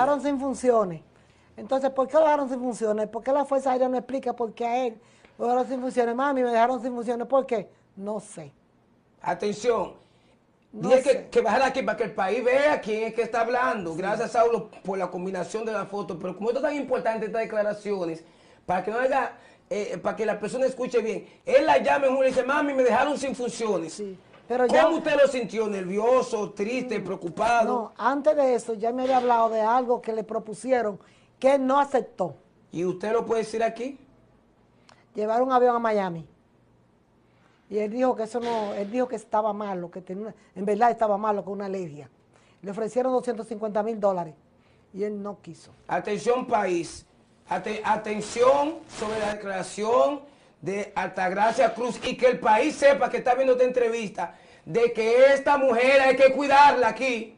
dejaron sin funciones. Entonces, ¿por qué lo dejaron sin funciones? ¿Por qué la Fuerza Aérea no explica por qué a él lo dejaron sin funciones? Mami, me dejaron sin funciones. ¿Por qué? No sé. Atención. No que, que bajar aquí para que el país vea quién es que está hablando. Gracias, Saulo, por la combinación de la foto. Pero como esto es tan importante, estas declaraciones, para que no haya, eh, para que la persona escuche bien. Él la llama y dice, mami, me dejaron sin funciones. Sí, pero ¿Cómo ya- usted lo sintió? ¿Nervioso, triste, preocupado? No, antes de eso ya me había hablado de algo que le propusieron que él no aceptó. ¿Y usted lo puede decir aquí? Llevar un avión a Miami. Y él dijo que eso no, él dijo que estaba malo, que tenía, en verdad estaba malo con una alergia. Le ofrecieron 250 mil dólares y él no quiso. Atención país, Ate- atención sobre la declaración de Altagracia Cruz y que el país sepa que está viendo esta entrevista de que esta mujer hay que cuidarla aquí.